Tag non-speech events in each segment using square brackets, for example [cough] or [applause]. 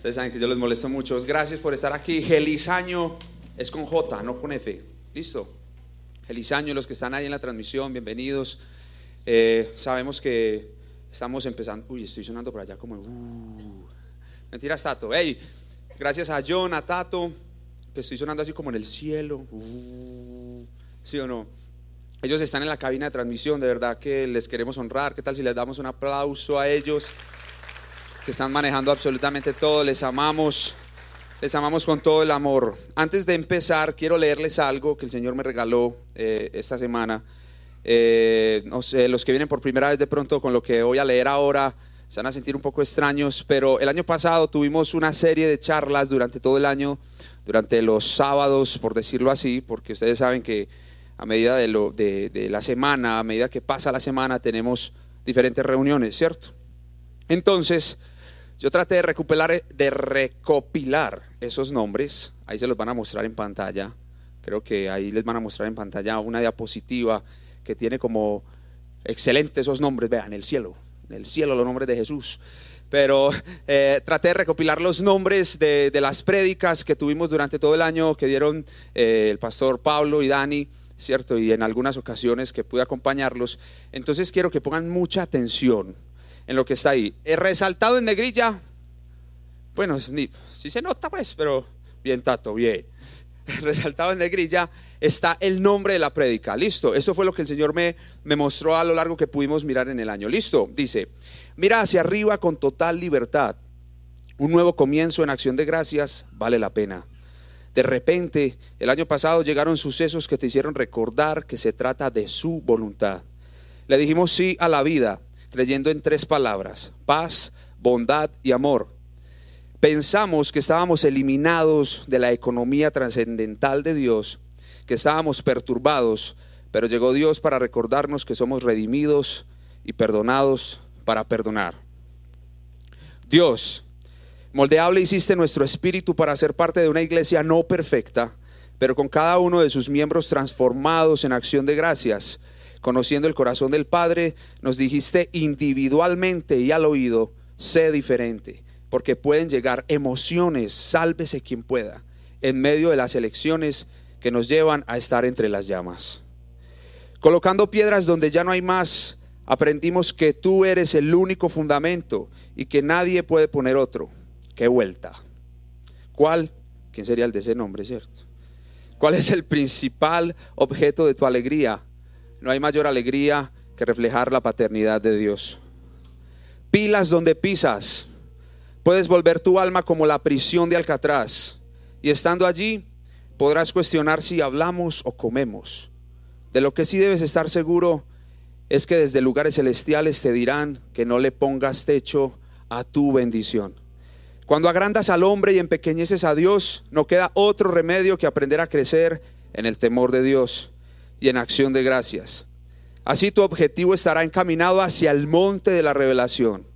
Ustedes saben que yo les molesto mucho. Gracias por estar aquí. Gelizaño es con J, no con F. ¿Listo? Gelizaño, los que están ahí en la transmisión, bienvenidos. Eh, sabemos que estamos empezando. Uy, estoy sonando por allá como. Uh, mentiras, Tato. Hey, gracias a John, a Tato, que estoy sonando así como en el cielo. Uh, ¿Sí o no? Ellos están en la cabina de transmisión, de verdad que les queremos honrar. ¿Qué tal si les damos un aplauso a ellos? Están manejando absolutamente todo. Les amamos, les amamos con todo el amor. Antes de empezar, quiero leerles algo que el Señor me regaló eh, esta semana. Eh, los que vienen por primera vez de pronto con lo que voy a leer ahora se van a sentir un poco extraños, pero el año pasado tuvimos una serie de charlas durante todo el año, durante los sábados, por decirlo así, porque ustedes saben que a medida de, lo, de la semana, a medida que pasa la semana, tenemos diferentes reuniones, ¿cierto? Entonces, yo traté de recopilar, de recopilar esos nombres, ahí se los van a mostrar en pantalla, creo que ahí les van a mostrar en pantalla una diapositiva que tiene como excelente esos nombres, vean, el cielo, en el cielo los nombres de Jesús. Pero [laughs] eh, traté de recopilar los nombres de, las prédicas que tuvimos durante todo el año que dieron eh, el pastor Pablo y Dani, ¿cierto? Y en algunas ocasiones que pude acompañarlos. Entonces quiero que pongan mucha atención en lo que está ahí. Resaltado en negrilla, bueno, si se nota pues, pero bien tato, bien. [laughs] resaltado en negrilla está el nombre de la prédica. Listo, esto fue lo que el Señor me, me mostró a lo largo que pudimos mirar en el año. Listo, dice, mira hacia arriba con total libertad. Un nuevo comienzo en acción de gracias vale la pena. De repente, el año pasado llegaron sucesos que te hicieron recordar que se trata de su voluntad. Le dijimos sí a la vida creyendo en tres palabras, paz, bondad y amor. Pensamos que estábamos eliminados de la economía trascendental de Dios, que estábamos perturbados, pero llegó Dios para recordarnos que somos redimidos y perdonados para perdonar. Dios, moldeable hiciste nuestro espíritu para ser parte de una iglesia no perfecta, pero con cada uno de sus miembros transformados en acción de gracias conociendo el corazón del Padre, nos dijiste individualmente y al oído, sé diferente, porque pueden llegar emociones, sálvese quien pueda, en medio de las elecciones que nos llevan a estar entre las llamas. Colocando piedras donde ya no hay más, aprendimos que tú eres el único fundamento y que nadie puede poner otro. ¡Qué vuelta! ¿Cuál? ¿Quién sería el de ese nombre, cierto? ¿Cuál es el principal objeto de tu alegría? No hay mayor alegría que reflejar la paternidad de Dios. Pilas donde pisas. Puedes volver tu alma como la prisión de Alcatraz. Y estando allí, podrás cuestionar si hablamos o comemos. De lo que sí debes estar seguro es que desde lugares celestiales te dirán que no le pongas techo a tu bendición. Cuando agrandas al hombre y empequeñeces a Dios, no queda otro remedio que aprender a crecer en el temor de Dios y en acción de gracias. Así tu objetivo estará encaminado hacia el monte de la revelación.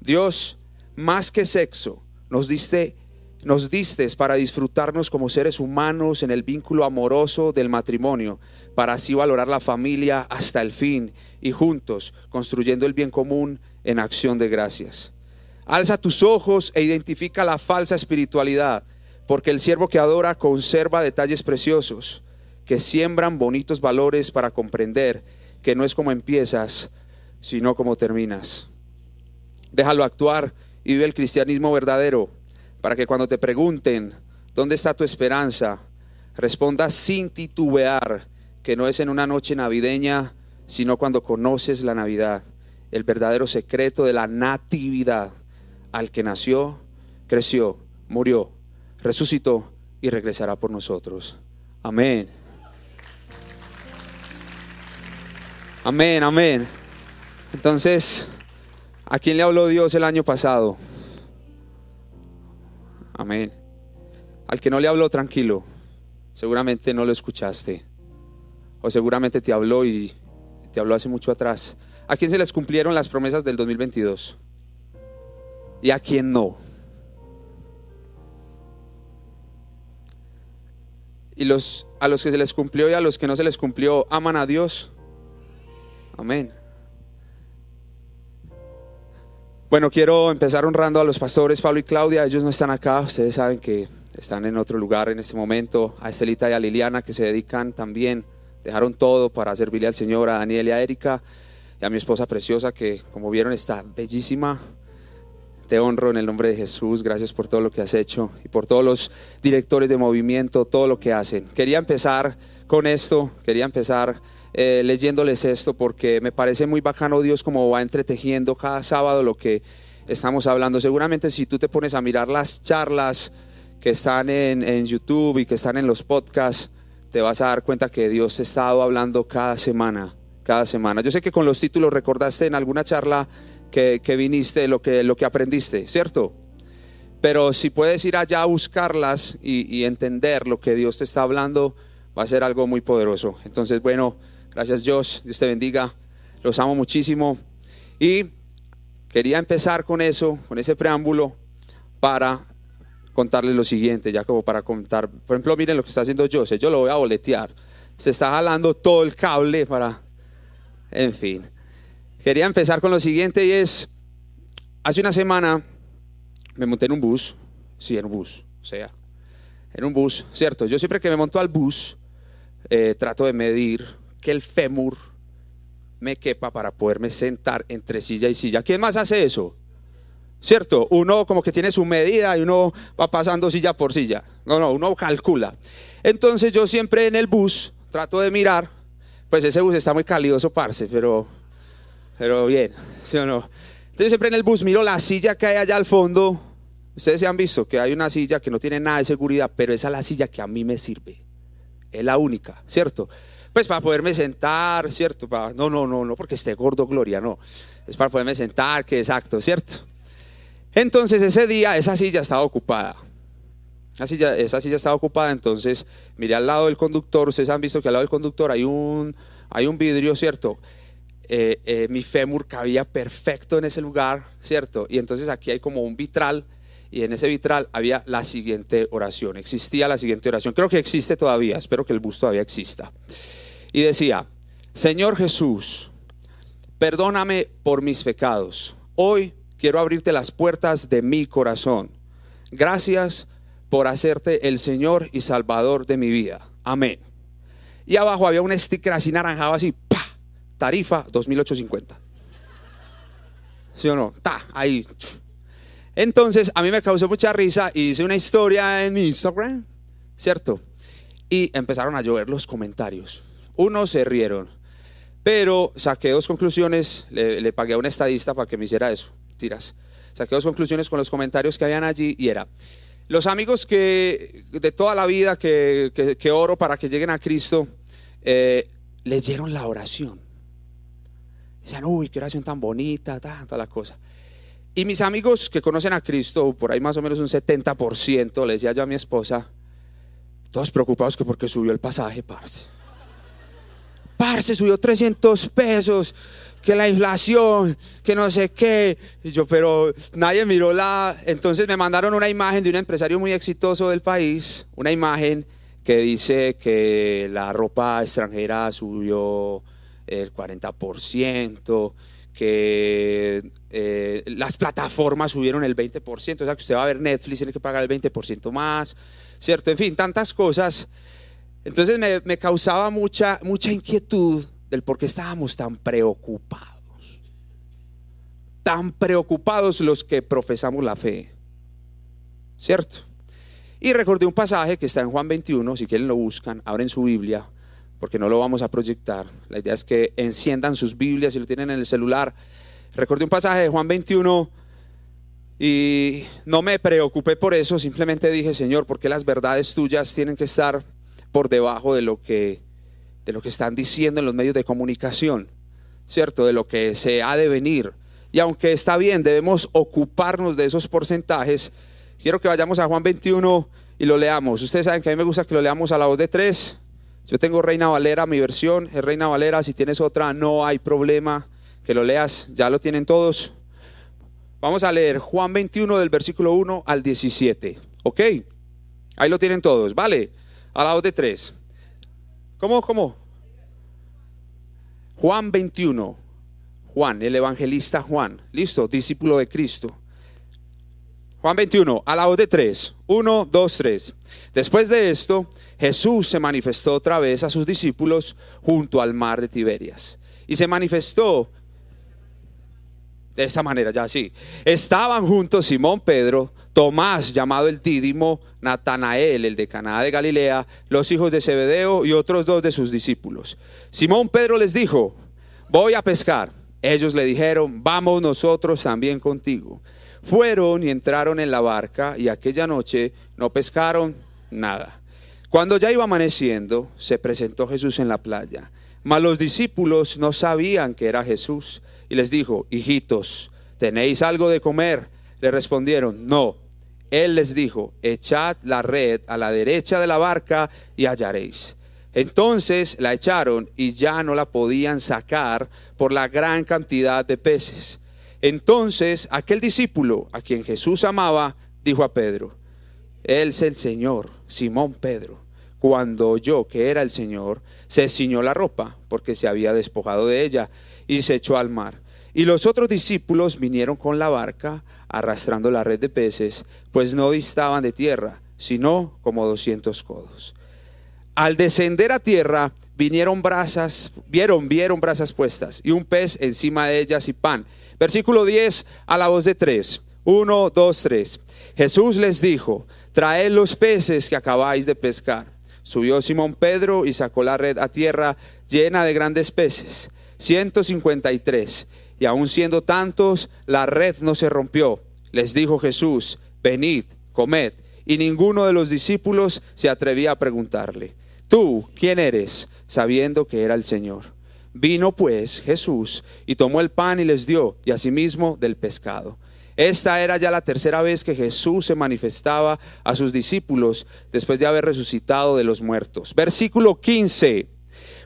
Dios, más que sexo, nos diste nos distes para disfrutarnos como seres humanos en el vínculo amoroso del matrimonio, para así valorar la familia hasta el fin y juntos construyendo el bien común en acción de gracias. Alza tus ojos e identifica la falsa espiritualidad, porque el siervo que adora conserva detalles preciosos que siembran bonitos valores para comprender que no es como empiezas, sino como terminas. Déjalo actuar y vive el cristianismo verdadero para que cuando te pregunten, ¿dónde está tu esperanza? Respondas sin titubear que no es en una noche navideña, sino cuando conoces la Navidad, el verdadero secreto de la natividad, al que nació, creció, murió, resucitó y regresará por nosotros. Amén. Amén, amén. Entonces, ¿a quién le habló Dios el año pasado? Amén. Al que no le habló, tranquilo. Seguramente no lo escuchaste. O seguramente te habló y te habló hace mucho atrás. ¿A quién se les cumplieron las promesas del 2022? ¿Y a quién no? Y los, a los que se les cumplió y a los que no se les cumplió, ¿aman a Dios? Amén. Bueno, quiero empezar honrando a los pastores Pablo y Claudia. Ellos no están acá, ustedes saben que están en otro lugar en este momento. A Estelita y a Liliana que se dedican también, dejaron todo para servirle al Señor, a Daniel y a Erika, y a mi esposa preciosa que como vieron está bellísima. Te honro en el nombre de Jesús, gracias por todo lo que has hecho y por todos los directores de movimiento, todo lo que hacen. Quería empezar con esto, quería empezar eh, leyéndoles esto porque me parece muy bacano Dios como va entretejiendo cada sábado lo que estamos hablando. Seguramente si tú te pones a mirar las charlas que están en, en YouTube y que están en los podcasts, te vas a dar cuenta que Dios ha estado hablando cada semana, cada semana. Yo sé que con los títulos recordaste en alguna charla que, viniste, lo que, lo que aprendiste, ¿cierto? Pero si puedes ir allá a buscarlas y, y entender lo que Dios te está hablando, va a ser algo muy poderoso. Entonces, bueno, gracias Dios, Dios te bendiga, los amo muchísimo. Y quería empezar con eso, con ese preámbulo, para contarles lo siguiente, ya como para contar, por ejemplo, miren lo que está haciendo José, yo lo voy a boletear, se está jalando todo el cable para, en fin. Quería empezar con lo siguiente y es, hace una semana me monté en un bus, sí, en un bus, o sea, en un bus, ¿cierto? Yo siempre que me monto al bus, eh, trato de medir que el fémur me quepa para poderme sentar entre silla y silla. ¿Quién más hace eso? ¿Cierto? Uno como que tiene su medida y uno va pasando silla por silla. No, no, uno calcula. Entonces yo siempre en el bus trato de mirar, pues ese bus está muy calidoso, parce, pero pero bien, ¿sí o no? Entonces siempre en el bus miro la silla que hay allá al fondo. Ustedes se han visto que hay una silla que no tiene nada de seguridad, pero esa es la silla que a mí me sirve. Es la única, ¿cierto? Pues para poderme sentar, ¿cierto? Para, no, no, no, no porque esté gordo, Gloria, no. Es para poderme sentar, que exacto, ¿cierto? Entonces ese día esa silla estaba ocupada. Esa silla, esa silla estaba ocupada, entonces miré al lado del conductor. Ustedes han visto que al lado del conductor hay un, hay un vidrio, ¿cierto? Eh, eh, mi fémur cabía perfecto en ese lugar, ¿cierto? Y entonces aquí hay como un vitral y en ese vitral había la siguiente oración, existía la siguiente oración, creo que existe todavía, espero que el bus todavía exista. Y decía, Señor Jesús, perdóname por mis pecados, hoy quiero abrirte las puertas de mi corazón. Gracias por hacerte el Señor y Salvador de mi vida. Amén. Y abajo había un sticker así naranjado así, tarifa 2.850. ¿Sí o no? Está ahí. Entonces, a mí me causó mucha risa y hice una historia en mi Instagram, ¿cierto? Y empezaron a llover los comentarios. Unos se rieron, pero saqué dos conclusiones, le, pagué a un estadista para que me hiciera eso, tiras. Saqué dos conclusiones con los comentarios que habían allí y era, los amigos que de toda la vida que, oro para que lleguen a Cristo, eh, leyeron la oración. Decían, uy, qué oración tan bonita, tanta la cosa. Y mis amigos que conocen a Cristo, por ahí más o menos un 70%, le decía yo a mi esposa, todos preocupados que porque subió el pasaje, parce. Parce, subió 300 pesos, que la inflación, que no sé qué. Y yo, pero nadie miró la... Entonces me mandaron una imagen de un empresario muy exitoso del país, una imagen que dice que la ropa extranjera subió el 40%, que eh, las plataformas subieron el 20%, o sea que usted va a ver Netflix, tiene que pagar el 20% más, ¿cierto? En fin, tantas cosas. Entonces me, causaba mucha, mucha inquietud del por qué estábamos tan preocupados. Tan preocupados los que profesamos la fe. ¿Cierto? Y recordé un pasaje que está en Juan 21, si quieren lo buscan, abren su Biblia, porque no lo vamos a proyectar. La idea es que enciendan sus Biblias y lo tienen en el celular. Recordé un pasaje de Juan 21 y no me preocupé por eso, simplemente dije, Señor, ¿por qué las verdades tuyas tienen que estar por debajo de lo que de lo que están diciendo en los medios de comunicación? ¿Cierto? De lo que se ha de venir. Y aunque está bien, debemos ocuparnos de esos porcentajes. Quiero que vayamos a Juan 21 y lo leamos. Ustedes saben que a mí me gusta que lo leamos a la voz de tres. Yo tengo Reina Valera, mi versión es Reina Valera. Si tienes otra, no hay problema que lo leas. Ya lo tienen todos. Vamos a leer Juan 21 del versículo 1 al 17. ¿Ok? Ahí lo tienen todos. Vale. A la voz de tres. ¿Cómo? ¿Cómo? Juan 21. Juan, el evangelista Juan. Listo, discípulo de Cristo. Juan 21, a la voz de tres. Uno, dos, tres. Después de esto, Jesús se manifestó otra vez a sus discípulos junto al mar de Tiberias. Y se manifestó de esa manera, ya sí. Estaban juntos Simón Pedro, Tomás, llamado el Dídimo, Natanael, el de Caná de Galilea, los hijos de Zebedeo y otros dos de sus discípulos. Simón Pedro les dijo, voy a pescar. Ellos le dijeron, vamos nosotros también contigo. Fueron y entraron en la barca y aquella noche no pescaron nada. Cuando ya iba amaneciendo, se presentó Jesús en la playa. Mas los discípulos no sabían que era Jesús y les dijo, hijitos, ¿tenéis algo de comer? Le respondieron, no. Él les dijo, echad la red a la derecha de la barca y hallaréis. Entonces la echaron y ya no la podían sacar por la gran cantidad de peces. Entonces aquel discípulo a quien Jesús amaba dijo a Pedro, Él es el Señor, Simón Pedro. Cuando oyó que era el Señor, se ciñó la ropa porque se había despojado de ella y se echó al mar. Y los otros discípulos vinieron con la barca, arrastrando la red de peces, pues no distaban de tierra, sino como doscientos codos. Al descender a tierra, vinieron brasas, vieron, vieron brasas puestas y un pez encima de ellas y pan. Versículo 10 a la voz de tres. Uno, dos, tres. Jesús les dijo, traed los peces que acabáis de pescar. Subió Simón Pedro y sacó la red a tierra llena de grandes peces 153. Y aun siendo tantos, la red no se rompió. Les dijo Jesús, venid, comed. Y ninguno de los discípulos se atrevía a preguntarle, ¿tú quién eres? sabiendo que era el Señor. Vino pues Jesús y tomó el pan y les dio, y asimismo del pescado. Esta era ya la tercera vez que Jesús se manifestaba a sus discípulos después de haber resucitado de los muertos. Versículo 15.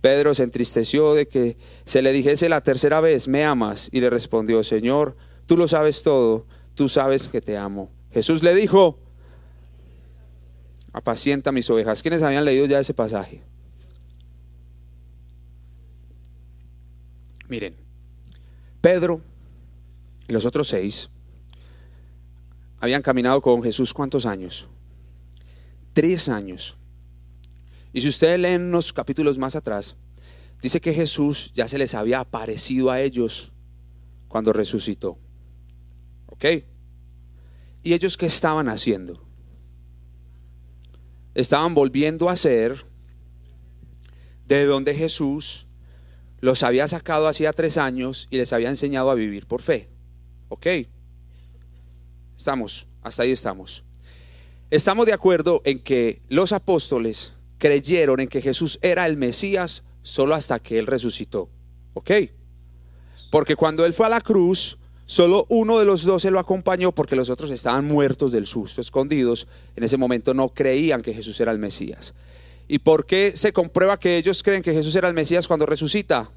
Pedro se entristeció de que se le dijese la tercera vez, ¿me amas? Y le respondió, Señor, tú lo sabes todo, tú sabes que te amo. Jesús le dijo, apacienta mis ovejas. ¿Quiénes habían leído ya ese pasaje? Miren, Pedro y los otros seis habían caminado con Jesús cuántos años? Tres años. Y si ustedes leen unos capítulos más atrás, dice que Jesús ya se les había aparecido a ellos cuando resucitó. ¿Ok? ¿Y ellos qué estaban haciendo? Estaban volviendo a ser de donde Jesús los había sacado hacía tres años y les había enseñado a vivir por fe. ¿Ok? Estamos, hasta ahí estamos. Estamos de acuerdo en que los apóstoles creyeron en que Jesús era el Mesías solo hasta que Él resucitó. ¿Ok? Porque cuando Él fue a la cruz, solo uno de los doce lo acompañó porque los otros estaban muertos del susto, escondidos. En ese momento no creían que Jesús era el Mesías. ¿Y por qué se comprueba que ellos creen que Jesús era el Mesías cuando resucita?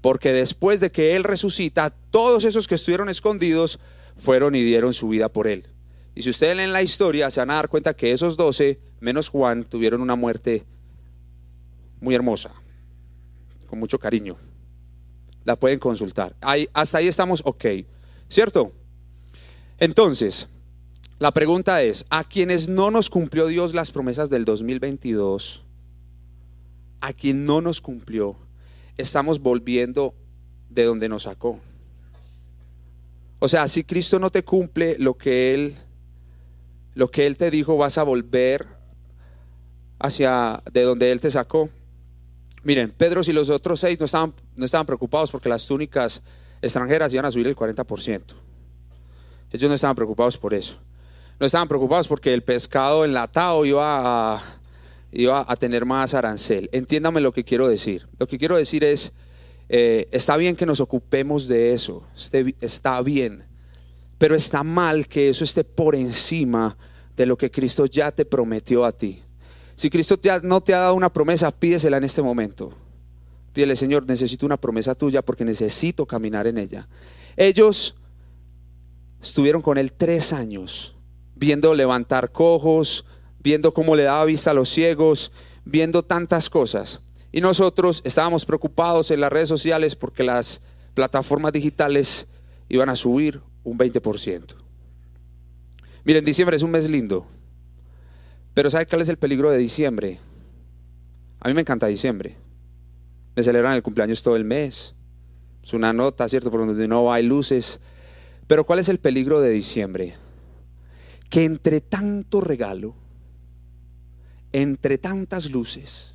Porque después de que Él resucita, todos esos que estuvieron escondidos fueron y dieron su vida por Él. Y si ustedes leen la historia, se van a dar cuenta que esos doce, menos Juan, tuvieron una muerte muy hermosa, con mucho cariño. La pueden consultar. Hasta ahí estamos ok, ¿cierto? Entonces, la pregunta es, a quienes no nos cumplió Dios las promesas del 2022, a quien no nos cumplió, estamos volviendo de donde nos sacó. O sea, si Cristo no te cumple lo que Él lo que Él te dijo, vas a volver hacia de donde Él te sacó. Miren, Pedro y los otros seis no estaban, no estaban preocupados porque las túnicas extranjeras iban a subir el 40%. Ellos no estaban preocupados por eso. No estaban preocupados porque el pescado enlatado iba a, iba a tener más arancel. Entiéndame lo que quiero decir. Lo que quiero decir es, eh, está bien que nos ocupemos de eso, está bien, Pero está mal que eso esté por encima de lo que Cristo ya te prometió a ti. Si Cristo no te ha dado una promesa, pídesela en este momento. Pídele, Señor, necesito una promesa tuya porque necesito caminar en ella. Ellos estuvieron con él tres años, viendo levantar cojos, viendo cómo le daba vista a los ciegos, viendo tantas cosas. Y nosotros estábamos preocupados en las redes sociales porque las plataformas digitales iban a subir un 20%. Miren, diciembre es un mes lindo, pero ¿sabe cuál es el peligro de diciembre? A mí me encanta diciembre. Me celebran el cumpleaños todo el mes. Es una nota, ¿cierto? Por donde no hay luces. Pero ¿cuál es el peligro de diciembre? Que entre tanto regalo, entre tantas luces,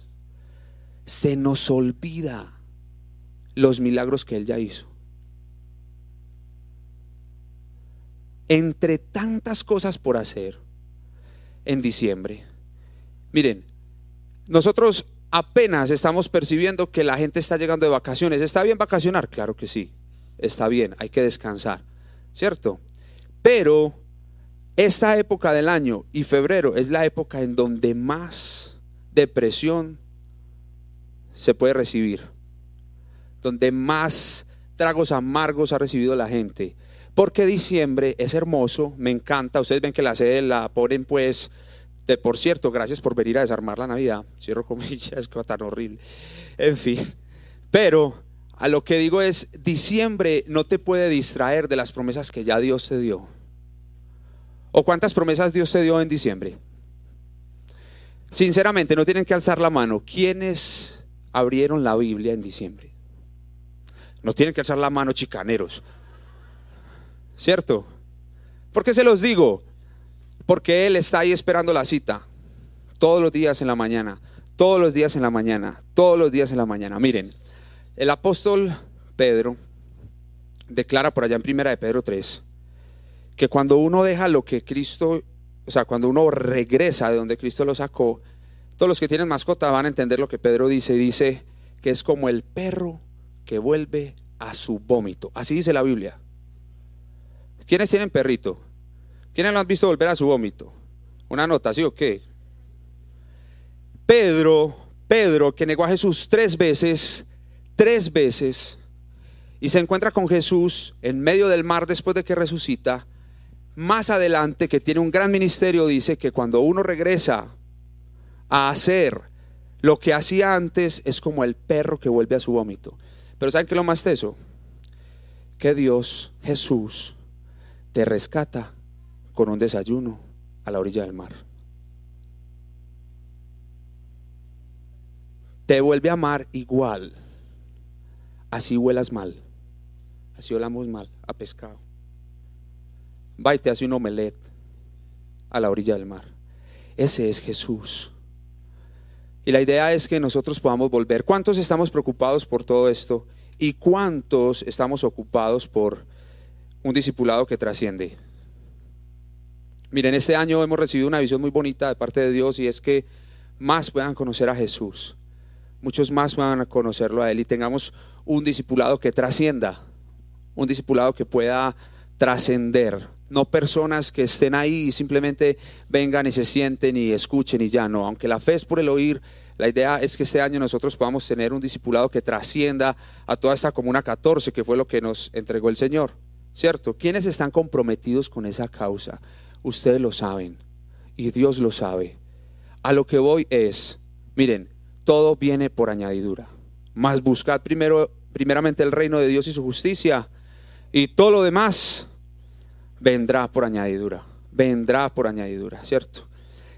se nos olvida los milagros que Él ya hizo. Entre tantas cosas por hacer en diciembre. Miren, nosotros apenas estamos percibiendo que la gente está llegando de vacaciones. ¿Está bien vacacionar? Claro que sí. Está bien, hay que descansar. ¿cierto? Pero esta época del año y febrero es la época en donde más depresión se puede recibir, donde más tragos amargos ha recibido la gente. Porque diciembre es hermoso, me encanta. Ustedes ven que la sede la ponen pues, de, por cierto, gracias por venir a desarmar la Navidad. Cierro comillas, [laughs] es tan horrible. En fin, pero a lo que digo es, diciembre no te puede distraer de las promesas que ya Dios te dio. ¿O cuántas promesas Dios te dio en diciembre? Sinceramente, no tienen que alzar la mano. ¿Quiénes abrieron la Biblia en diciembre? No tienen que alzar la mano chicaneros. ¿Cierto? ¿Por qué se los digo? Porque Él está ahí esperando la cita. Todos los días en la mañana. Todos los días en la mañana. Todos los días en la mañana. Miren. El apóstol Pedro declara por allá en primera de Pedro 3 que cuando uno deja lo que Cristo, o sea, cuando uno regresa de donde Cristo lo sacó, todos los que tienen mascota van a entender lo que Pedro dice. Dice que es como el perro que vuelve a su vómito. Así dice la Biblia. ¿Quiénes tienen perrito? ¿Quiénes lo han visto volver a su vómito? Una nota, ¿sí o qué? Pedro, Pedro, que negó a Jesús tres veces, tres veces y se encuentra con Jesús en medio del mar después de que resucita, más adelante, que tiene un gran ministerio, dice que cuando uno regresa a hacer lo que hacía antes, es como el perro que vuelve a su vómito. Pero ¿saben qué es lo más eso? Que Dios, Jesús, te rescata con un desayuno a la orilla del mar. Te vuelve a amar igual así huelas mal, así olamos mal a pescado. Va y te hace un omelet a la orilla del mar. Ese es Jesús. Y la idea es que nosotros podamos volver. ¿Cuántos estamos preocupados por todo esto? ¿Y cuántos estamos ocupados por un discipulado que trasciende? Miren, este año hemos recibido una visión muy bonita de parte de Dios y es que más puedan conocer a Jesús. Muchos más van a conocerlo a Él y tengamos un discipulado que trascienda, un discipulado que pueda trascender, no personas que estén ahí y simplemente vengan y se sienten y escuchen y ya no, aunque la fe es por el oír, la idea es que este año nosotros podamos tener un discipulado que trascienda a toda esta comuna 14, que fue lo que nos entregó el Señor, ¿cierto? ¿Quiénes están comprometidos con esa causa? Ustedes lo saben y Dios lo sabe. A lo que voy es, miren, todo viene por añadidura. Más buscad primero primeramente el reino de Dios y su justicia, y todo lo demás vendrá por añadidura, vendrá por añadidura, ¿cierto?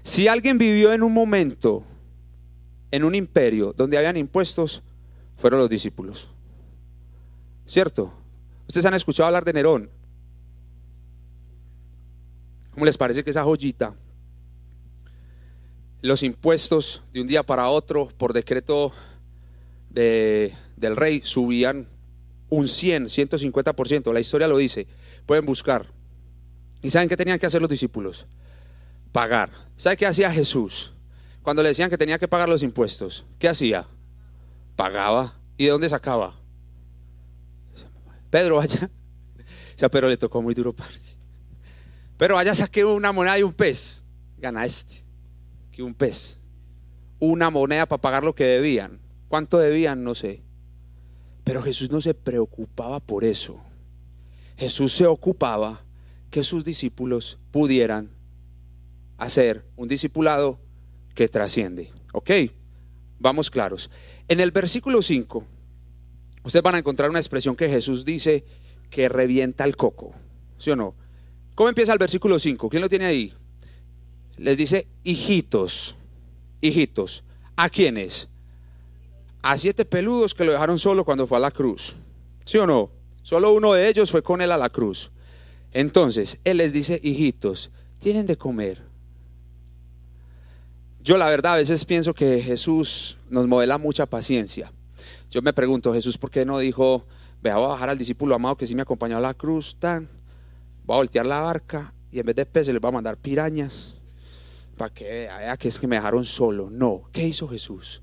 Si alguien vivió en un momento, en un imperio donde habían impuestos, fueron los discípulos, ¿cierto? Ustedes han escuchado hablar de Nerón. ¿Cómo les parece que esa joyita? Los impuestos de un día para otro por decreto de, del rey subían un 100, 150%. La historia lo dice. Pueden buscar. ¿Y saben qué tenían que hacer los discípulos? Pagar. ¿Sabe qué hacía Jesús? Cuando le decían que tenía que pagar los impuestos, ¿qué hacía? Pagaba. ¿Y de dónde sacaba? Pedro, vaya. O sea, pero le tocó muy duro, parce. Pero vaya, saqué una moneda y un pez. Gana este. Que un pez. Una moneda para pagar lo que debían. ¿Cuánto debían? No sé. Pero Jesús no se preocupaba por eso. Jesús se ocupaba que sus discípulos pudieran hacer un discipulado que trasciende. ¿Ok? Vamos claros. En el versículo 5, ustedes van a encontrar una expresión que Jesús dice que revienta el coco. ¿Sí o no? ¿Cómo empieza el versículo 5? ¿Quién lo tiene ahí? Les dice, hijitos, hijitos. ¿A quiénes? A siete peludos que lo dejaron solo cuando fue a la cruz. ¿Sí o no? Solo uno de ellos fue con él a la cruz. Entonces, él les dice, hijitos, tienen de comer. Yo la verdad a veces pienso que Jesús nos modela mucha paciencia. Yo me pregunto, Jesús, ¿por qué no dijo, vea, voy a bajar al discípulo amado que sí me acompañó a la cruz, tan, voy a voltear la barca y en vez de peces les va a mandar pirañas para que vea que es que me dejaron solo? No, ¿qué hizo Jesús?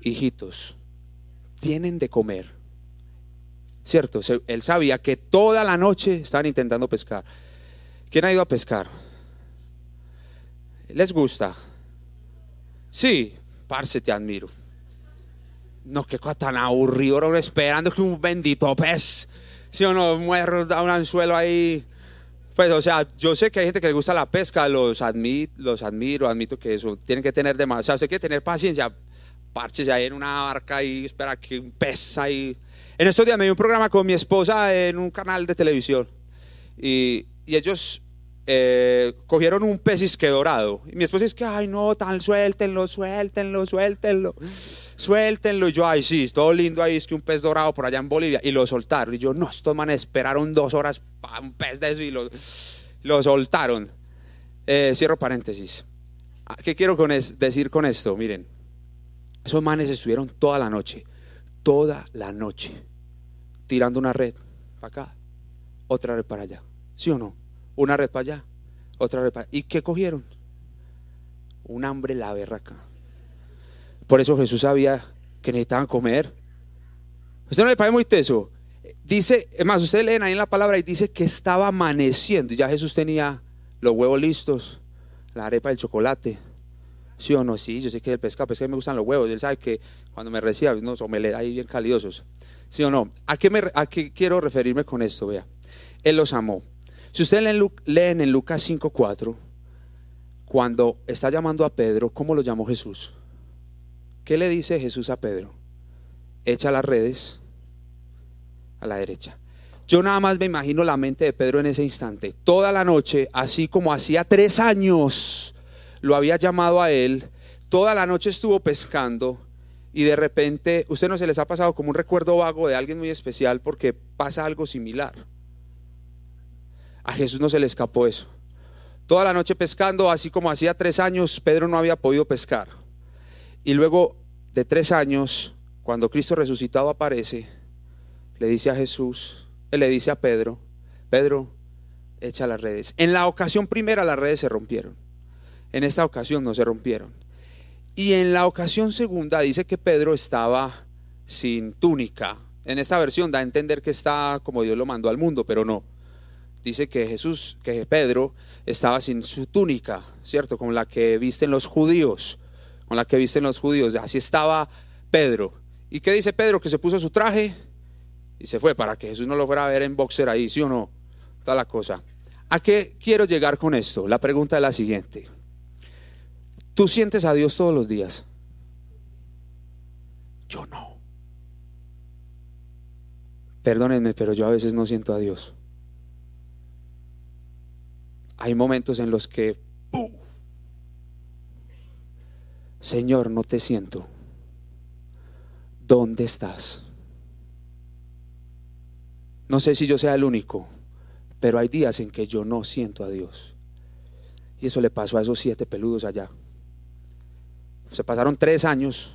Hijitos, tienen de comer. ¿Cierto? Él sabía que toda la noche estaban intentando pescar. ¿Quién ha ido a pescar? ¿Les gusta? Sí, parce, te admiro. No, qué cosa tan aburrido, ahora esperando que un bendito pez, si o no, un anzuelo ahí. Pues, o sea, yo sé que hay gente que le gusta la pesca, los, admit, los admiro, admito que eso, tienen que tener demasiado, o sea, hay que tener paciencia, parches ahí en una barca y espera que un pez ahí. En estos días me di un programa con mi esposa en un canal de televisión y, y ellos eh, cogieron un pez que dorado. Y mi esposa dice que, ay, no, tan suéltenlo, suéltenlo, suéltenlo, suéltenlo. Y yo, ay, sí, todo lindo ahí, es que un pez dorado por allá en Bolivia. Y lo soltaron. Y yo, no, estos manes esperaron dos horas para un pez de eso y lo, lo soltaron. Eh, cierro paréntesis. Ah, ¿Qué quiero decir con esto? Miren, esos manes estuvieron toda la noche, toda la noche, tirando una red para acá, otra red para allá. ¿Sí o no? Una red para allá, otra red para allá. ¿Y qué cogieron? Un hambre la berraca. Por eso Jesús sabía que necesitaban comer. ¿Usted no le parece muy teso? Dice, es más, ustedes leen ahí en la palabra y dice que estaba amaneciendo. Ya Jesús tenía los huevos listos, la arepa, el chocolate. ¿Sí o no? Sí, yo sé que el pescado, pescado me gustan los huevos. Él sabe que cuando me reciba, unos omelets ahí bien calidosos. ¿Sí o no? ¿A qué, me, ¿A qué quiero referirme con esto? Vea, Él los amó. Si ustedes leen, en Lucas 5:4, cuando está llamando a Pedro, ¿cómo lo llamó Jesús? ¿Qué le dice Jesús a Pedro? Echa las redes a la derecha. Yo nada más me imagino la mente de Pedro en ese instante. Toda la noche, así como hacía tres años, lo había llamado a él. Toda la noche estuvo pescando y de repente, ¿usted no se les ha pasado como un recuerdo vago de alguien muy especial porque pasa algo similar? A Jesús no se le escapó eso. Toda la noche pescando, así como hacía tres años, Pedro no había podido pescar. Y luego de tres años, cuando Cristo resucitado aparece, le dice a Jesús, él le dice a Pedro, Pedro, echa las redes. En la ocasión primera las redes se rompieron. En esta ocasión no se rompieron. Y en la ocasión segunda dice que Pedro estaba sin túnica. En esta versión da a entender que está como Dios lo mandó al mundo, pero no dice que Jesús, que Pedro estaba sin su túnica, ¿cierto? Con la que visten los judíos, con la que visten los judíos. Así estaba Pedro. ¿Y qué dice Pedro? Que se puso su traje y se fue para que Jesús no lo fuera a ver en boxer ahí, ¿sí o no? Toda la cosa. ¿A qué quiero llegar con esto? La pregunta es la siguiente. ¿Tú sientes a Dios todos los días? Yo no. Perdónenme, pero yo a veces no siento a Dios hay momentos en los que, Señor, no te siento. ¿Dónde estás? No sé si yo sea el único, pero hay días en que yo no siento a Dios. Y eso le pasó a esos siete peludos allá. Se pasaron tres años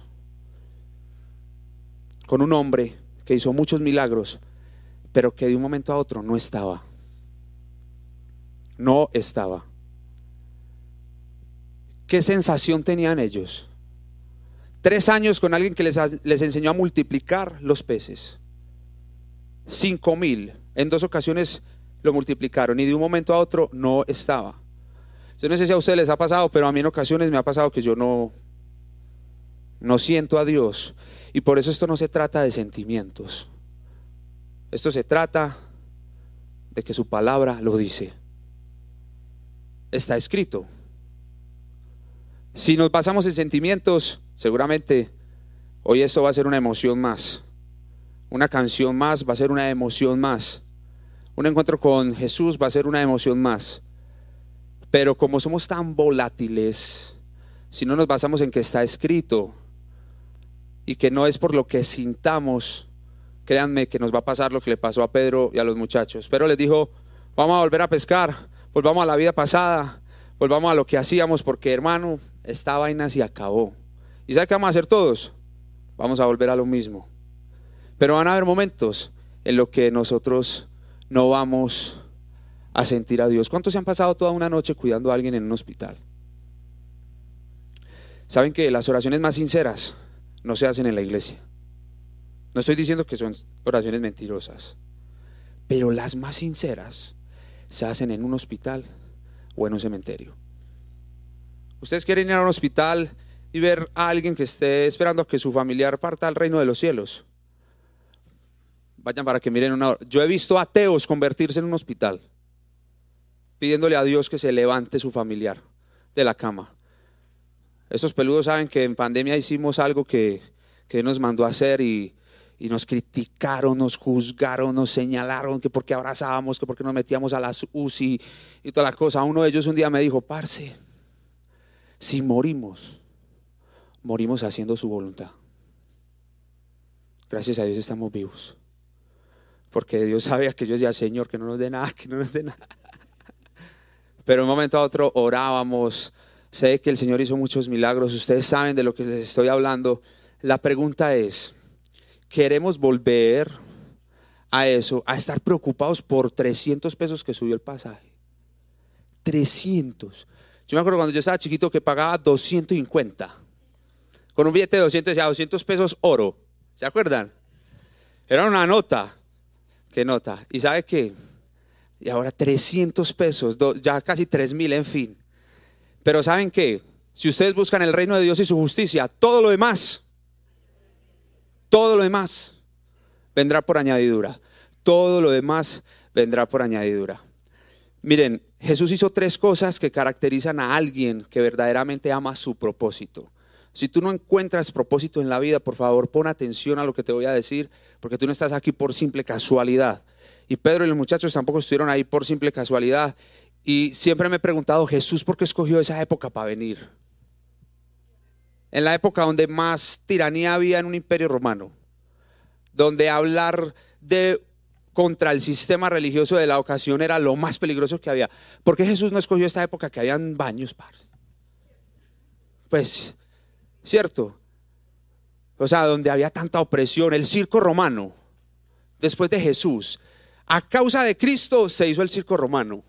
con un hombre que hizo muchos milagros, pero que de un momento a otro no estaba no estaba. ¿Qué sensación tenían ellos? Tres años con alguien que les, les enseñó a multiplicar los peces. Cinco mil. En dos ocasiones lo multiplicaron y de un momento a otro no estaba. Yo no sé si a ustedes les ha pasado, pero a mí en ocasiones me ha pasado que yo no, no siento a Dios. Y por eso esto no se trata de sentimientos. Esto se trata de que su palabra lo dice. Está escrito. Si nos basamos en sentimientos, seguramente hoy esto va a ser una emoción más. Una canción más va a ser una emoción más. Un encuentro con Jesús va a ser una emoción más. Pero como somos tan volátiles, si no nos basamos en que está escrito y que no es por lo que sintamos, créanme que nos va a pasar lo que le pasó a Pedro y a los muchachos. Pero les dijo, vamos a volver a pescar, volvamos a la vida pasada, volvamos a lo que hacíamos, porque hermano, esta vaina se acabó. ¿Y sabe qué vamos a hacer todos? Vamos a volver a lo mismo. Pero van a haber momentos en los que nosotros no vamos a sentir a Dios. ¿Cuántos se han pasado toda una noche cuidando a alguien en un hospital? Saben que las oraciones más sinceras no se hacen en la iglesia. No estoy diciendo que son oraciones mentirosas, pero las más sinceras se hacen en un hospital o en un cementerio. Ustedes quieren ir a un hospital y ver a alguien que esté esperando a que su familiar parta al reino de los cielos. Vayan para que miren una Yo he visto ateos convertirse en un hospital pidiéndole a Dios que se levante su familiar de la cama. Estos peludos saben que en pandemia hicimos algo que, que nos mandó a hacer y, y, nos criticaron, nos juzgaron, nos señalaron que porque abrazábamos, que porque nos metíamos a las UCI y toda la cosa. Uno de ellos un día me dijo, parce, si morimos, morimos haciendo su voluntad. Gracias a Dios estamos vivos. Porque Dios sabía que yo decía, Señor, que no nos dé nada, que no nos dé nada. [laughs] Pero de un momento a otro orábamos. Sé que el Señor hizo muchos milagros. Ustedes saben de lo que les estoy hablando. La pregunta es, ¿queremos volver a eso? A estar preocupados por 300 pesos que subió el pasaje. 300. Yo me acuerdo cuando yo estaba chiquito que pagaba 250. Con un billete de 200, decía 200 pesos oro. ¿Se acuerdan? Era una nota. ¿Qué nota? ¿Y sabe qué? y ahora 300 pesos, ya casi 3 mil, en fin. Pero ¿saben qué? Si ustedes buscan el reino de Dios y su justicia, todo lo demás, todo lo demás vendrá por añadidura. Todo lo demás vendrá por añadidura. Miren, Jesús hizo tres cosas que caracterizan a alguien que verdaderamente ama su propósito. Si tú no encuentras propósito en la vida, por favor, pon atención a lo que te voy a decir, porque tú no estás aquí por simple casualidad. Y Pedro y los muchachos tampoco estuvieron ahí por simple casualidad. Y siempre me he preguntado, Jesús, ¿por qué escogió esa época para venir? En la época donde más tiranía había en un imperio romano, donde hablar de contra el sistema religioso de la ocasión era lo más peligroso que había. ¿Por qué Jesús no escogió esta época que habían baños, parce? Pues, cierto. O sea, donde había tanta opresión, el circo romano, después de Jesús, a causa de Cristo se hizo el circo romano.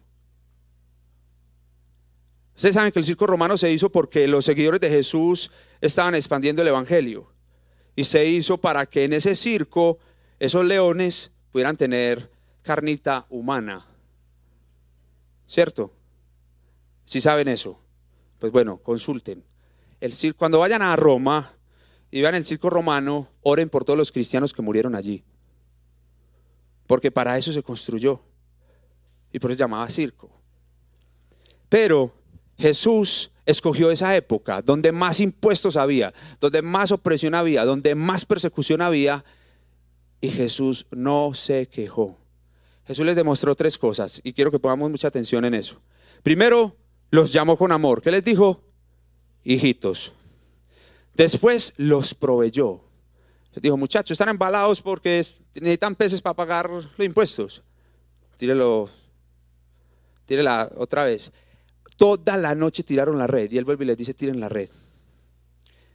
Ustedes saben que el circo romano se hizo porque los seguidores de Jesús estaban expandiendo el Evangelio. Y se hizo para que en ese circo esos leones pudieran tener carnita humana. ¿Cierto? Si saben eso, pues bueno, consulten. El circo, cuando vayan a Roma y vean el circo romano, oren por todos los cristianos que murieron allí porque para eso se construyó. Y por eso se llamaba circo. Pero Jesús escogió esa época donde más impuestos había, donde más opresión había, donde más persecución había, y Jesús no se quejó. Jesús les demostró tres cosas y quiero que pongamos mucha atención en eso. Primero, los llamó con amor. ¿Qué les dijo? Hijitos. Después los proveyó. Les dijo, muchachos, están embalados porque necesitan peces para pagar los impuestos. Tírelo, tírela otra vez. Toda la noche tiraron la red y él vuelve y les dice, tiren la red.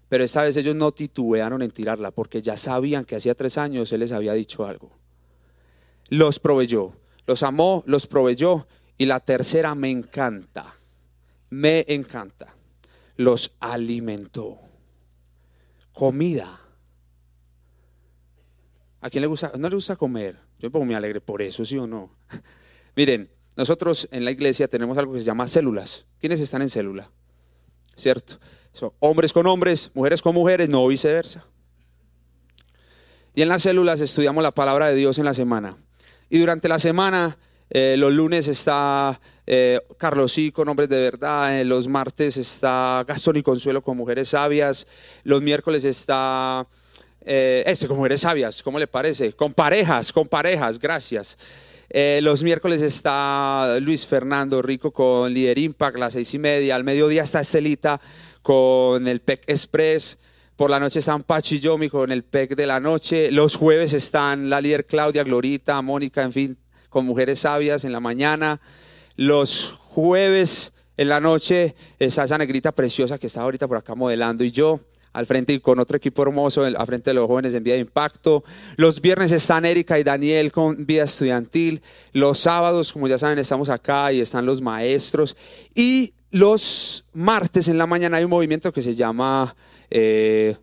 Pero esta vez ellos no titubearon en tirarla porque ya sabían que hacía tres años él les había dicho algo. Los proveyó, los amó, los proveyó. Y la tercera me encanta, me encanta. Los alimentó. Comida ¿A quién le gusta? No le gusta comer. Yo me alegre por eso, ¿sí o no? [laughs] Miren, nosotros en la iglesia tenemos algo que se llama células. ¿Quiénes están en célula? ¿Cierto? Son hombres con hombres, mujeres con mujeres, no viceversa. Y en las células estudiamos la palabra de Dios en la semana. Y durante la semana, eh, los lunes está eh, Carlos y con hombres de verdad, eh, los martes está Gastón y Consuelo con mujeres sabias, los miércoles está ese con mujeres sabias, ¿cómo le parece? Con parejas, con parejas, gracias. Los miércoles está Luis Fernando Rico con Líder Impact, las seis y media. Al mediodía está Estelita con el PEC Express. Por la noche están Pachi y Yomi con el PEC de la noche. Los jueves están la líder Claudia, Glorita, Mónica, en fin, con mujeres sabias en la mañana. Los jueves en la noche está esa negrita preciosa que está ahorita por acá modelando y yo al frente y con otro equipo hermoso al frente de los jóvenes en Vida de Impacto. Los viernes están Erika y Daniel con Vida Estudiantil. Los sábados, como ya saben, estamos acá y están los maestros. Y los martes en la mañana hay un movimiento que se llama, eh,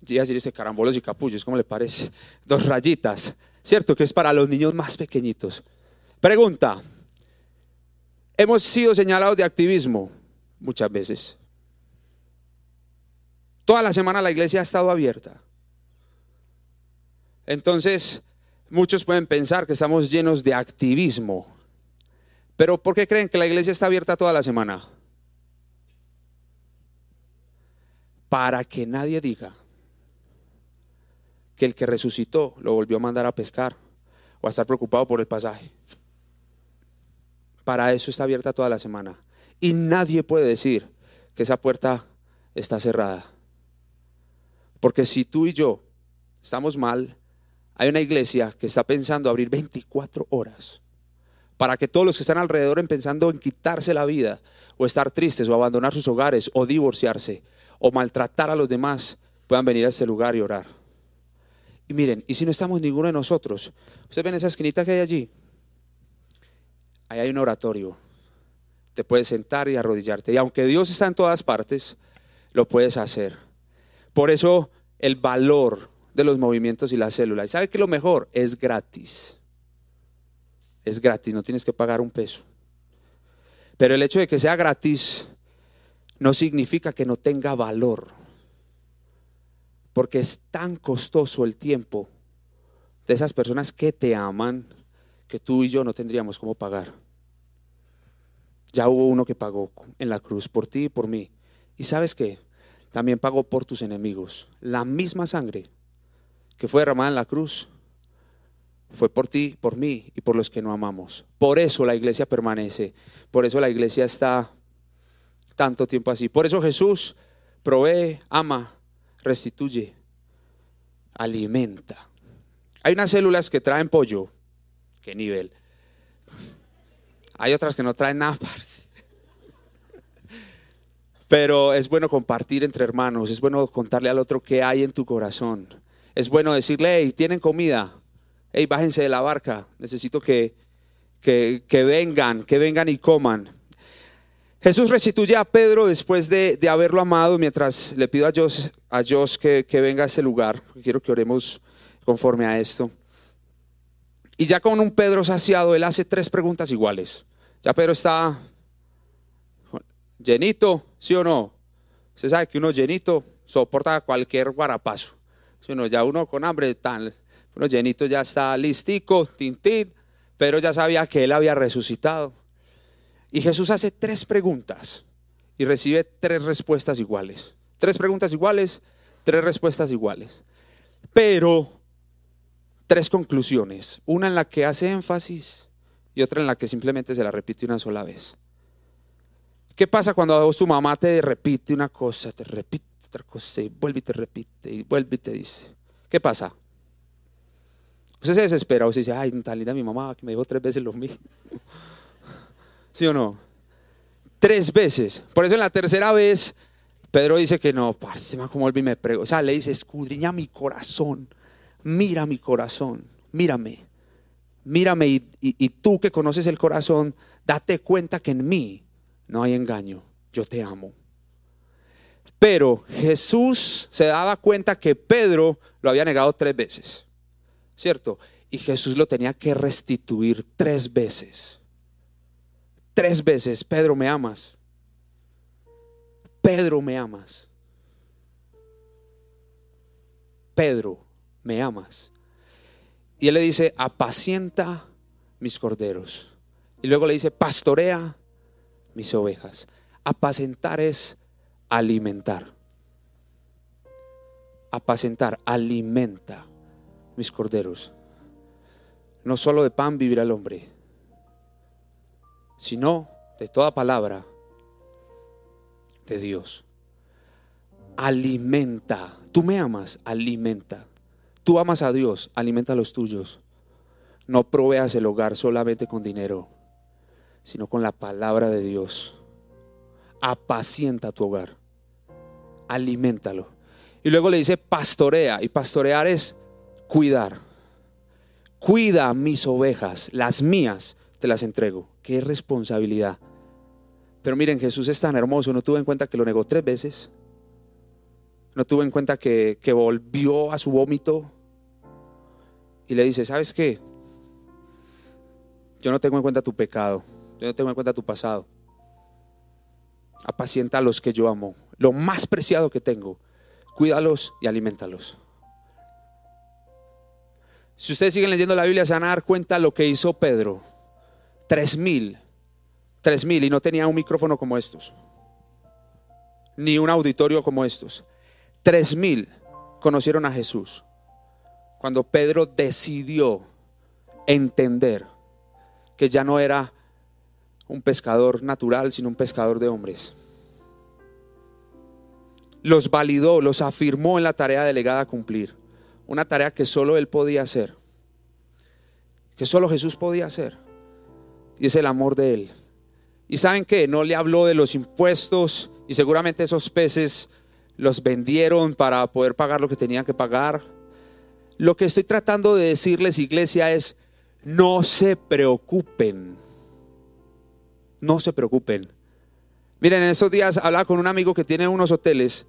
decir este carambolos y capullos, ¿cómo le parece? Dos rayitas, ¿cierto? Que es para los niños más pequeñitos. Pregunta, ¿hemos sido señalados de activismo? Muchas veces. Toda la semana la iglesia ha estado abierta. Entonces, muchos pueden pensar que estamos llenos de activismo. Pero ¿por qué creen que la iglesia está abierta toda la semana? Para que nadie diga que el que resucitó lo volvió a mandar a pescar o a estar preocupado por el pasaje. Para eso está abierta toda la semana. Y nadie puede decir que esa puerta está cerrada. Porque si tú y yo estamos mal, hay una iglesia que está pensando abrir 24 horas para que todos los que están alrededor pensando en quitarse la vida, o estar tristes, o abandonar sus hogares, o divorciarse, o maltratar a los demás, puedan venir a este lugar y orar. Y miren, y si no estamos ninguno de nosotros, ustedes ven esa esquinita que hay allí, ahí hay un oratorio. Te puedes sentar y arrodillarte. Y aunque Dios está en todas partes, lo puedes hacer. Por eso el valor de los movimientos y las células. ¿Y sabe que lo mejor? Es gratis es gratis, no tienes que pagar un peso. Pero el hecho de que sea gratis no significa que no tenga valor, porque es tan costoso el tiempo de esas personas que te aman que tú y yo no tendríamos cómo pagar. Ya hubo uno que pagó en la cruz por ti y por mí. Y sabes qué? También pagó por tus enemigos. La misma sangre que fue derramada en la cruz fue por ti, por mí y por los que no amamos. Por eso la iglesia permanece. Por eso la iglesia está tanto tiempo así. Por eso Jesús provee, ama, restituye, alimenta. Hay unas células que traen pollo. ¿Qué nivel? Hay otras que no traen nada. Pero es bueno compartir entre hermanos. Es bueno contarle al otro qué hay en tu corazón. Es bueno decirle, hey, tienen comida hey, bájense de la barca, necesito que, que, vengan, que vengan y coman. Jesús restituye a Pedro después de, haberlo amado, mientras le pido a Dios, a Dios que, que venga a ese lugar. Quiero que oremos conforme a esto. Y ya con un Pedro saciado, él hace tres preguntas iguales. Ya Pedro está llenito, ¿sí o no? Usted sabe que uno llenito soporta cualquier guarapazo. ¿Sí o no? Ya uno con hambre, tan, bueno, llenito ya está listico, tintín, pero ya sabía que él había resucitado. Y Jesús hace tres preguntas y recibe tres respuestas iguales. Tres preguntas iguales, tres respuestas iguales. Pero tres conclusiones. Una en la que hace énfasis y otra en la que simplemente se la repite una sola vez. ¿Qué pasa cuando tu mamá te repite una cosa, te repite otra cosa y vuelve y te repite y vuelve y te dice? ¿Qué pasa? Usted se desespera, usted dice, ay, tan linda mi mamá que me dijo tres veces lo mismo. [laughs] ¿Sí o no? Tres veces. Por eso en la tercera vez, Pedro dice que no, parce, como volví me prego. O sea, le dice, escudriña mi corazón, mira mi corazón, mírame, mírame y tú que conoces el corazón, date cuenta que en mí no hay engaño, yo te amo. Pero Jesús se daba cuenta que Pedro lo había negado tres veces. ¿cierto? y Jesús lo tenía que restituir tres veces. Tres veces, Pedro, ¿me amas? Pedro, ¿me amas? Pedro, ¿me amas? Y él le dice, apacienta mis corderos. Y luego le dice, pastorea mis ovejas. Apacentar es alimentar. Apacentar, alimenta mis corderos. No solo de pan vivirá el hombre, sino de toda palabra de Dios. Alimenta. Tú me amas, alimenta. Tú amas a Dios, alimenta a los tuyos. No proveas el hogar solamente con dinero, sino con la palabra de Dios. Apacienta tu hogar. Aliméntalo. Y luego le dice pastorea. Y pastorear es cuidar. Cuida mis ovejas, las mías te las entrego. Qué responsabilidad. Pero miren, Jesús es tan hermoso, no tuve en cuenta que lo negó tres veces. No tuve en cuenta que, que volvió a su vómito. Y le dice, ¿sabes qué? Yo no tengo en cuenta tu pecado. Yo no tengo en cuenta tu pasado. Apacienta a los que yo amo. Lo más preciado que tengo. Cuídalos y alimentalos. Si ustedes siguen leyendo la Biblia, se van a dar cuenta lo que hizo Pedro. Tres mil. Tres mil. Y no tenía un micrófono como estos. Ni un auditorio como estos. Tres mil conocieron a Jesús. Cuando Pedro decidió entender que ya no era un pescador natural, sino un pescador de hombres. Los validó, los afirmó en la tarea delegada a cumplir una tarea que solo Él podía hacer, que solo Jesús podía hacer, y es el amor de Él. Y saben que no le habló de los impuestos y seguramente esos peces los vendieron para poder pagar lo que tenían que pagar. Lo que estoy tratando de decirles, iglesia, es no se preocupen. No se preocupen. Miren, en esos días hablaba con un amigo que tiene unos hoteles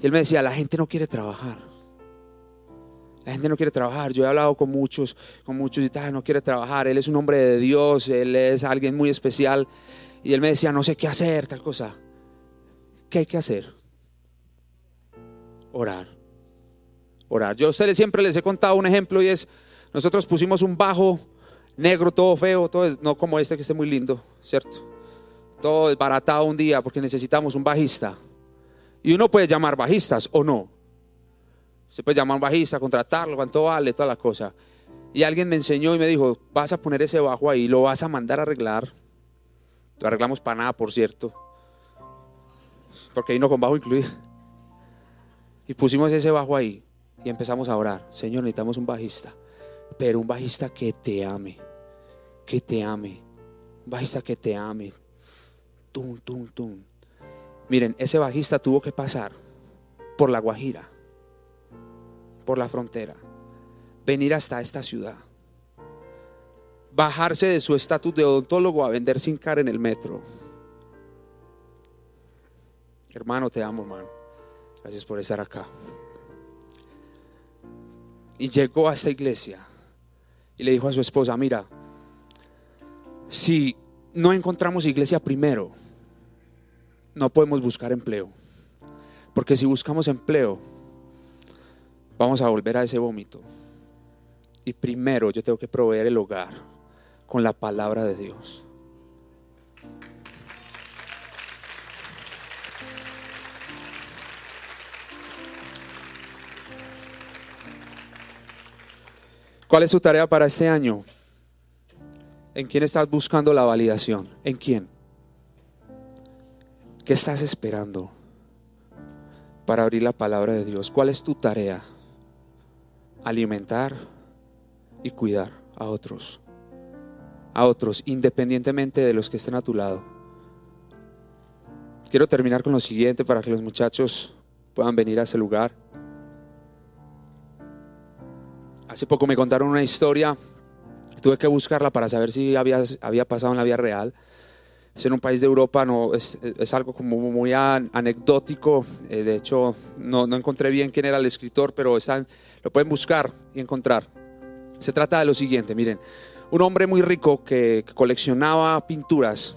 y él me decía, la gente no quiere trabajar. La gente no quiere trabajar. Yo he hablado con muchos, con muchos y tal, no quiere trabajar. Él es un hombre de Dios, él es alguien muy especial. Y él me decía, no sé qué hacer, tal cosa. ¿Qué hay que hacer? Orar. Orar. Yo a ustedes siempre les he contado un ejemplo y es, nosotros pusimos un bajo negro, todo feo, todo no como este que esté muy lindo, ¿cierto? Todo desbaratado un día porque necesitamos un bajista. Y uno puede llamar bajistas o no. Se puede llamar bajista, contratarlo, cuánto vale, toda la cosa. Y alguien me enseñó y me dijo, vas a poner ese bajo ahí, lo vas a mandar a arreglar. Lo arreglamos para nada, por cierto. Porque ahí no con bajo incluido. Y pusimos ese bajo ahí y empezamos a orar. Señor, necesitamos un bajista. Pero un bajista que te ame. Que te ame. Un bajista que te ame. Tum, tum, tum. Miren, ese bajista tuvo que pasar por la Guajira por la frontera, venir hasta esta ciudad, bajarse de su estatus de odontólogo a vender sin cara en el metro. Hermano, te amo, hermano. Gracias por estar acá. Y llegó a esta iglesia y le dijo a su esposa, mira, si no encontramos iglesia primero, no podemos buscar empleo. Porque si buscamos empleo, Vamos a volver a ese vómito. Y primero yo tengo que proveer el hogar con la palabra de Dios. ¿Cuál es su tarea para este año? ¿En quién estás buscando la validación? ¿En quién? ¿Qué estás esperando para abrir la palabra de Dios? ¿Cuál es tu tarea? alimentar y cuidar a otros. A otros, independientemente de los que estén a tu lado. Quiero terminar con lo siguiente para que los muchachos puedan venir a ese lugar. Hace poco me contaron una historia, tuve que buscarla para saber si había, había pasado en la vida real. Es en un país de Europa, no, es, algo como muy anecdótico. Eh, de hecho, no, no encontré bien quién era el escritor, pero están lo pueden buscar y encontrar. Se trata de lo siguiente, miren, un hombre muy rico que, coleccionaba pinturas,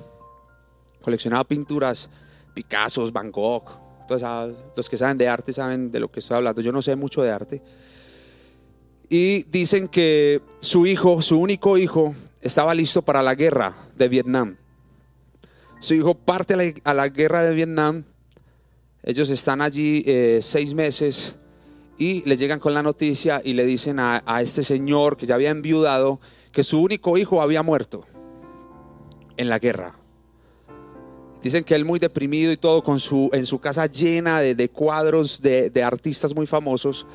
coleccionaba pinturas, Picassos, Van Gogh, todos los que saben de arte saben de lo que estoy hablando. Yo no sé mucho de arte. Y dicen que su hijo, su único hijo, estaba listo para la guerra de Vietnam. Su hijo parte a la, guerra de Vietnam. Ellos están allí eh, seis meses y le llegan con la noticia y le dicen a, este señor que ya había enviudado que su único hijo había muerto en la guerra. Dicen que él muy deprimido y todo, con su, en su casa llena de, cuadros de, artistas muy famosos.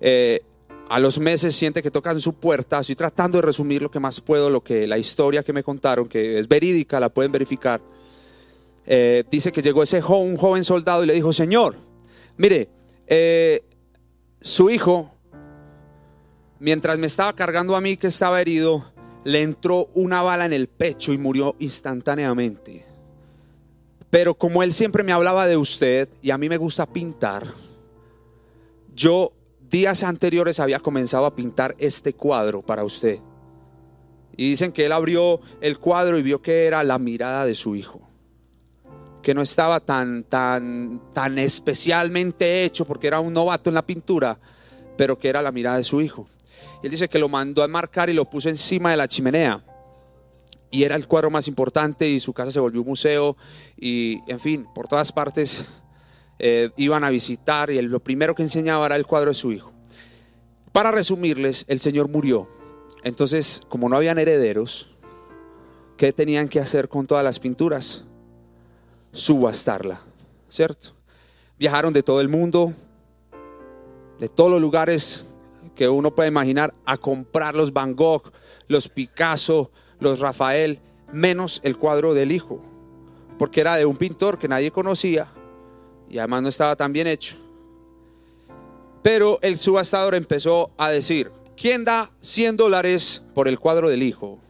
Eh, a los meses siente que tocan su puerta. Estoy tratando de resumir lo que más puedo, lo que la historia que me contaron, que es verídica, la pueden verificar. Eh, dice que llegó ese un joven soldado y le dijo, Señor, mire, eh, su hijo, mientras me estaba cargando a mí que estaba herido, le entró una bala en el pecho y murió instantáneamente. Pero como él siempre me hablaba de usted y a mí me gusta pintar, yo días anteriores había comenzado a pintar este cuadro para usted. Y dicen que él abrió el cuadro y vio que era la mirada de su hijo. Que no estaba tan, tan, tan especialmente hecho porque era un novato en la pintura, pero que era la mirada de su hijo. Y él dice que lo mandó a marcar y lo puso encima de la chimenea. Y era el cuadro más importante y su casa se volvió un museo. Y en fin, por todas partes eh, iban a visitar y lo primero que enseñaba era el cuadro de su hijo. Para resumirles, el Señor murió. Entonces, como no habían herederos, ¿qué tenían que hacer con todas las pinturas? Subastarla, ¿cierto? Viajaron de todo el mundo, de todos los lugares que uno puede imaginar, a comprar los Van Gogh, los Picasso, los Rafael, menos el cuadro del hijo, porque era de un pintor que nadie conocía y además no estaba tan bien hecho. Pero el subastador empezó a decir, ¿quién da 100 dólares por el cuadro del hijo?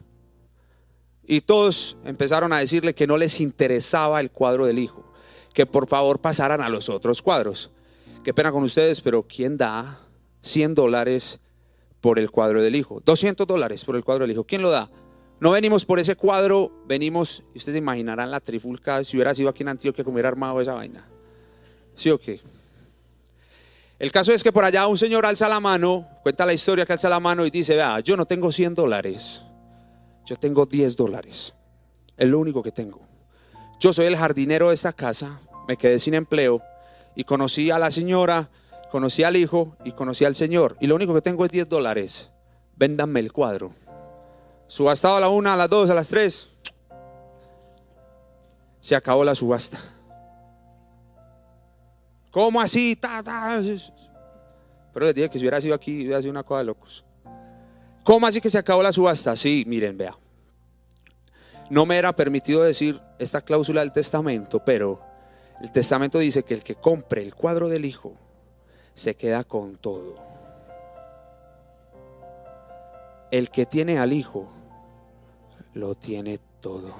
Y todos empezaron a decirle que no les interesaba el cuadro del hijo, que por favor pasaran a los otros cuadros. Qué pena con ustedes, pero ¿quién da 100 dólares por el cuadro del hijo? 200 dólares por el cuadro del hijo. ¿Quién lo da? No venimos por ese cuadro, venimos, ustedes imaginarán la trifulca si hubiera sido aquí en Antioquia como hubiera armado esa vaina. ¿Sí o qué? El caso es que por allá un señor alza la mano, cuenta la historia que alza la mano y dice, vea, yo no tengo 100 dólares, yo tengo 10 dólares, es lo único que tengo. Yo soy el jardinero de esta casa, me quedé sin empleo y conocí a la señora, conocí al hijo y conocí al señor. Y lo único que tengo es 10 dólares, véndanme el cuadro. Subastado a la una, a las dos, a las tres. Se acabó la subasta. ¿Cómo así? Pero les dije que si hubiera sido aquí, hubiera sido una cosa de locos. ¿Cómo así que se acabó la subasta? Sí, miren, vea. No me era permitido decir esta cláusula del testamento, pero el testamento dice que el que compre el cuadro del hijo se queda con todo. El que tiene al hijo lo tiene todo.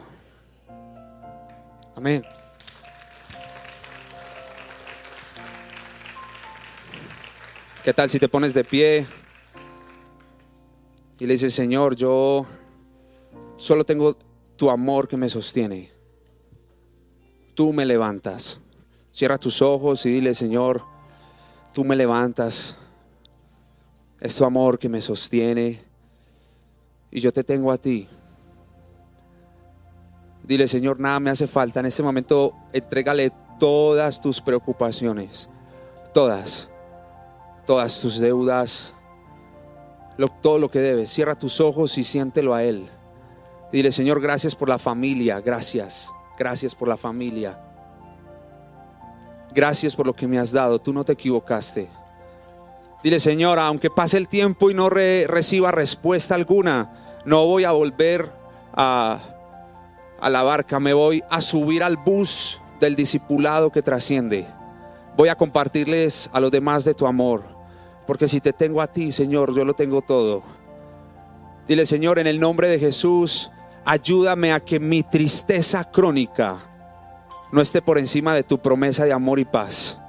Amén. ¿Qué tal si te pones de pie y le dices, Señor, yo solo tengo tu amor que me sostiene? Tú me levantas. Cierra tus ojos y dile, Señor, tú me levantas. Es tu amor que me sostiene. Y yo te tengo a ti. Dile, Señor, nada me hace falta. En este momento, entrégale todas tus preocupaciones. Todas todas tus deudas, todo lo que debes. Cierra tus ojos y siéntelo a Él. Dile, Señor, gracias por la familia, gracias, gracias por la familia. Gracias por lo que me has dado, tú no te equivocaste. Dile, Señor, aunque pase el tiempo y no reciba respuesta alguna, no voy a volver a, a la barca, me voy a subir al bus del discipulado que trasciende. Voy a compartirles a los demás de tu amor. Porque si te tengo a ti, Señor, yo lo tengo todo. Dile, Señor, en el nombre de Jesús, ayúdame a que mi tristeza crónica no esté por encima de tu promesa de amor y paz.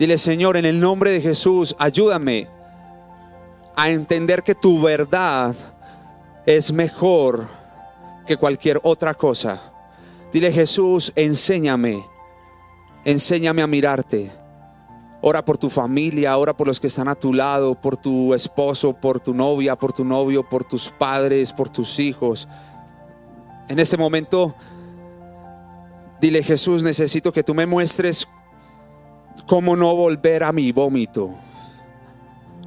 Dile, Señor, en el nombre de Jesús, ayúdame a entender que tu verdad es mejor que cualquier otra cosa. Dile Jesús, enséñame, enséñame a mirarte. Ora por tu familia, ora por los que están a tu lado, por tu esposo, por tu novia, por tu novio, por tus padres, por tus hijos. En este momento, dile Jesús, necesito que tú me muestres cómo no volver a mi vómito,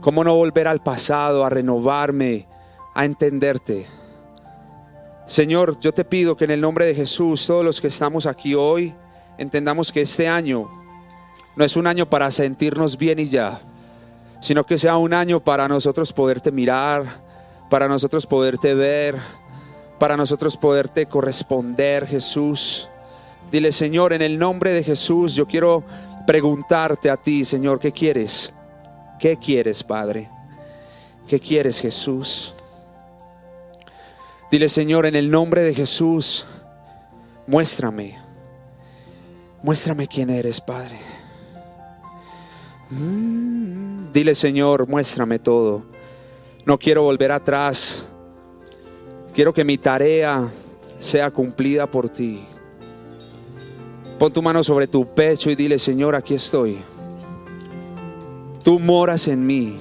cómo no volver al pasado, a renovarme, a entenderte. Señor, yo te pido que en el nombre de Jesús, todos los que estamos aquí hoy, entendamos que este año no es un año para sentirnos bien y ya, sino que sea un año para nosotros poderte mirar, para nosotros poderte ver, para nosotros poderte corresponder, Jesús. Dile, Señor, en el nombre de Jesús, yo quiero preguntarte a ti, Señor, ¿qué quieres? ¿Qué quieres, Padre? ¿Qué quieres, Jesús? Dile, Señor, en el nombre de Jesús, muéstrame. Muéstrame quién eres, Padre. Dile, Señor, muéstrame todo. No quiero volver atrás. Quiero que mi tarea sea cumplida por ti. Pon tu mano sobre tu pecho y dile, Señor, aquí estoy. Tú moras en mí.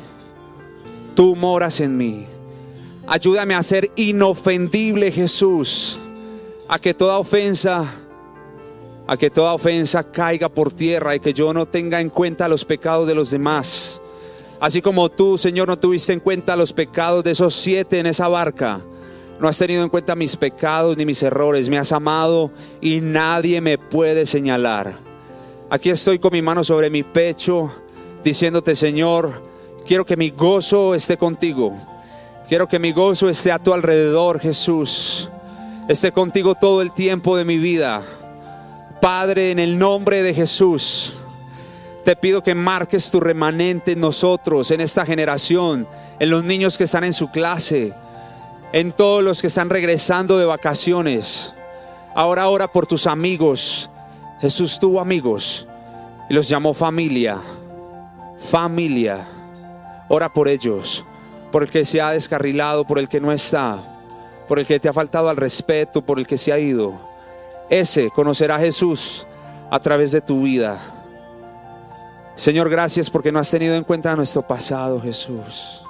Tú moras en mí. Ayúdame a ser inofendible, Jesús. A que toda ofensa, a que toda ofensa caiga por tierra y que yo no tenga en cuenta los pecados de los demás. Así como tú, Señor, no tuviste en cuenta los pecados de esos siete en esa barca. No has tenido en cuenta mis pecados ni mis errores. Me has amado y nadie me puede señalar. Aquí estoy con mi mano sobre mi pecho, diciéndote, Señor, quiero que mi gozo esté contigo. Quiero que mi gozo esté a tu alrededor, Jesús. Esté contigo todo el tiempo de mi vida. Padre, en el nombre de Jesús, te pido que marques tu remanente en nosotros, en esta generación, en los niños que están en su clase, en todos los que están regresando de vacaciones. Ahora ora por tus amigos. Jesús tuvo amigos y los llamó familia. Familia. Ora por ellos por el que se ha descarrilado, por el que no está, por el que te ha faltado al respeto, por el que se ha ido. Ese conocerá a Jesús a través de tu vida. Señor, gracias porque no has tenido en cuenta nuestro pasado, Jesús.